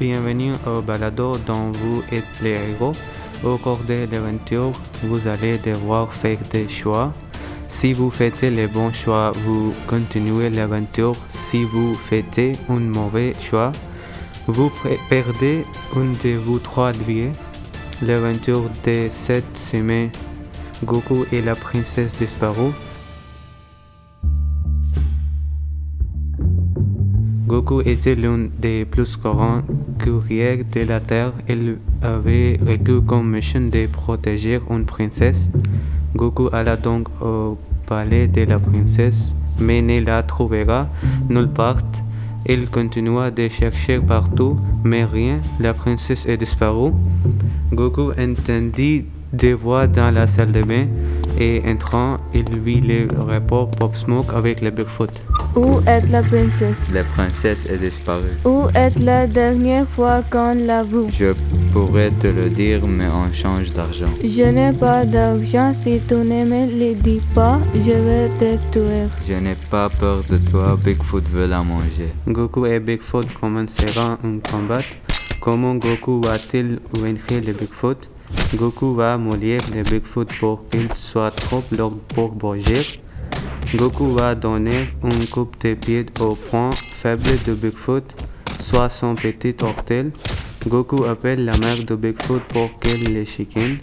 Bienvenue au balado dont vous êtes les héros. Au cours de l'aventure, vous allez devoir faire des choix. Si vous faites les bons choix, vous continuez l'aventure. Si vous faites un mauvais choix, vous perdez une de vos trois alliés. L'aventure de cette semaine, Goku et la princesse disparue. Goku était l'un des plus grands courriers de la Terre. Il avait reçu comme mission de protéger une princesse. Goku alla donc au palais de la princesse, mais ne la trouvera nulle part. Il continua de chercher partout, mais rien. La princesse est disparue. Goku entendit des voix dans la salle de bain et entrant, il vit le rapport Pop Smoke avec le Bigfoot. Où est la princesse? La princesse est disparue. Où est la dernière fois qu'on l'a vue? Je pourrais te le dire, mais en change d'argent. Je n'ai pas d'argent. Si tu ne me le dis pas, je vais te tuer. Je n'ai pas peur de toi, Bigfoot veut la manger. Goku et Bigfoot commenceront un combat. Comment Goku va-t-il vaincre le Bigfoot? Goku va mourir le Bigfoot pour qu'il soit trop lourd pour bouger. Goku va donner un coup de pied au point faible de Bigfoot, soit son petit ortel. Goku appelle la mère de Bigfoot pour qu'elle le chicane.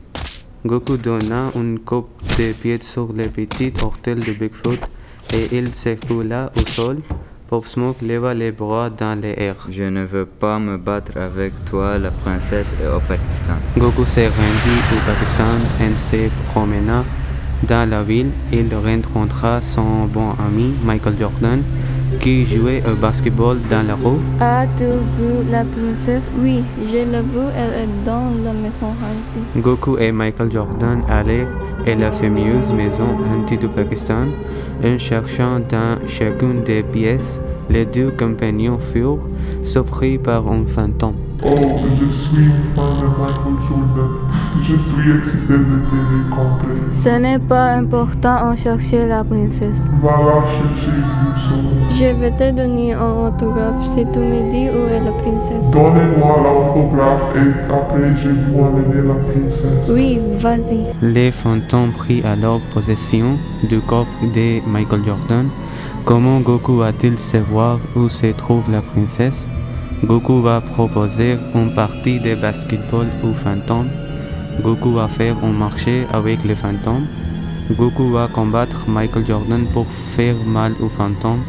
Goku donna un coup de pied sur le petit ortel de Bigfoot et il s'écroula au sol. Pop Smoke leva les bras dans les airs. Je ne veux pas me battre avec toi, la princesse est au Pakistan. Goku s'est rendu au Pakistan et se promena dans la ville. Il rencontra son bon ami Michael Jordan qui jouait au basketball dans la rue. As-tu vu la princesse Oui, je l'ai vue. Elle est dans la maison hantée. Goku et Michael Jordan allèrent à la fameuse maison hantée du Pakistan. En cherchant dans chacune des pièces, les deux compagnons furent surpris par un fantôme. Oh, je suis une fan de Michael Jordan. Je suis excité de te rencontrer. Ce n'est pas important, on cherchait la princesse. Va la chercher, Yuso. Je vais te donner un autographe si tu me dis où est la princesse? Donnez-moi l'autographe et après je vous amener la princesse. Oui, vas-y. Les fantômes prirent alors possession du corps de Michael Jordan. Comment Goku va-t-il savoir où se trouve la princesse? Goku va proposer une partie de basketball aux fantômes. Goku va faire un marché avec les fantômes. Goku va combattre Michael Jordan pour faire mal aux fantômes.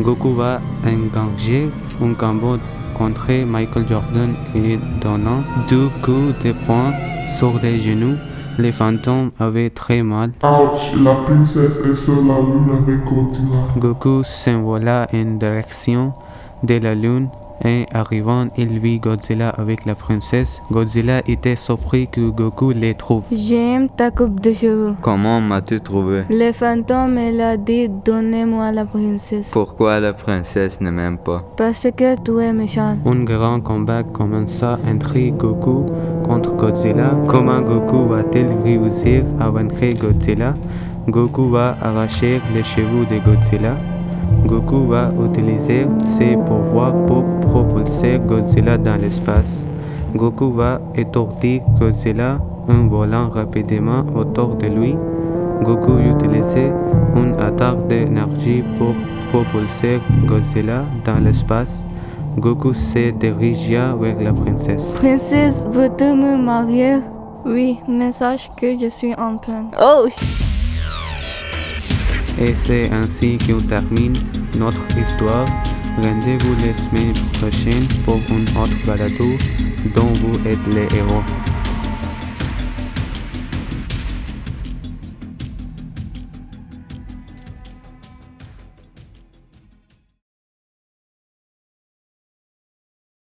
Goku va engager un combat contre Michael Jordan et donnant deux coups de poing sur les genoux. Les fantômes avaient très mal. Ouch, la princesse est sur la lune avec Godzilla. Goku s'envola en direction de la lune et arrivant, il vit Godzilla avec la princesse. Godzilla était surpris que Goku les trouve. J'aime ta coupe de cheveux. Comment m'as-tu trouvé? Le fantôme, elle a dit donnez-moi la princesse. Pourquoi la princesse ne m'aime pas? Parce que tu es méchant. Un grand combat commença entre Goku contre Godzilla. Comment Goku va-t-il réussir à vaincre Godzilla? Goku va arracher les cheveux de Godzilla. Goku va utiliser ses pouvoirs pour propulser Godzilla dans l'espace. Goku va étourdir Godzilla en volant rapidement autour de lui. Goku utilisait une attaque d'énergie pour propulser Godzilla dans l'espace. Goku se dirigea vers la princesse. Princesse, veux-tu me marier? Oui, mais sache que je suis en plein. Oh Et c'est ainsi qu'on termine notre histoire. Rendez-vous la semaine prochaine pour un autre balado dont vous êtes les héros.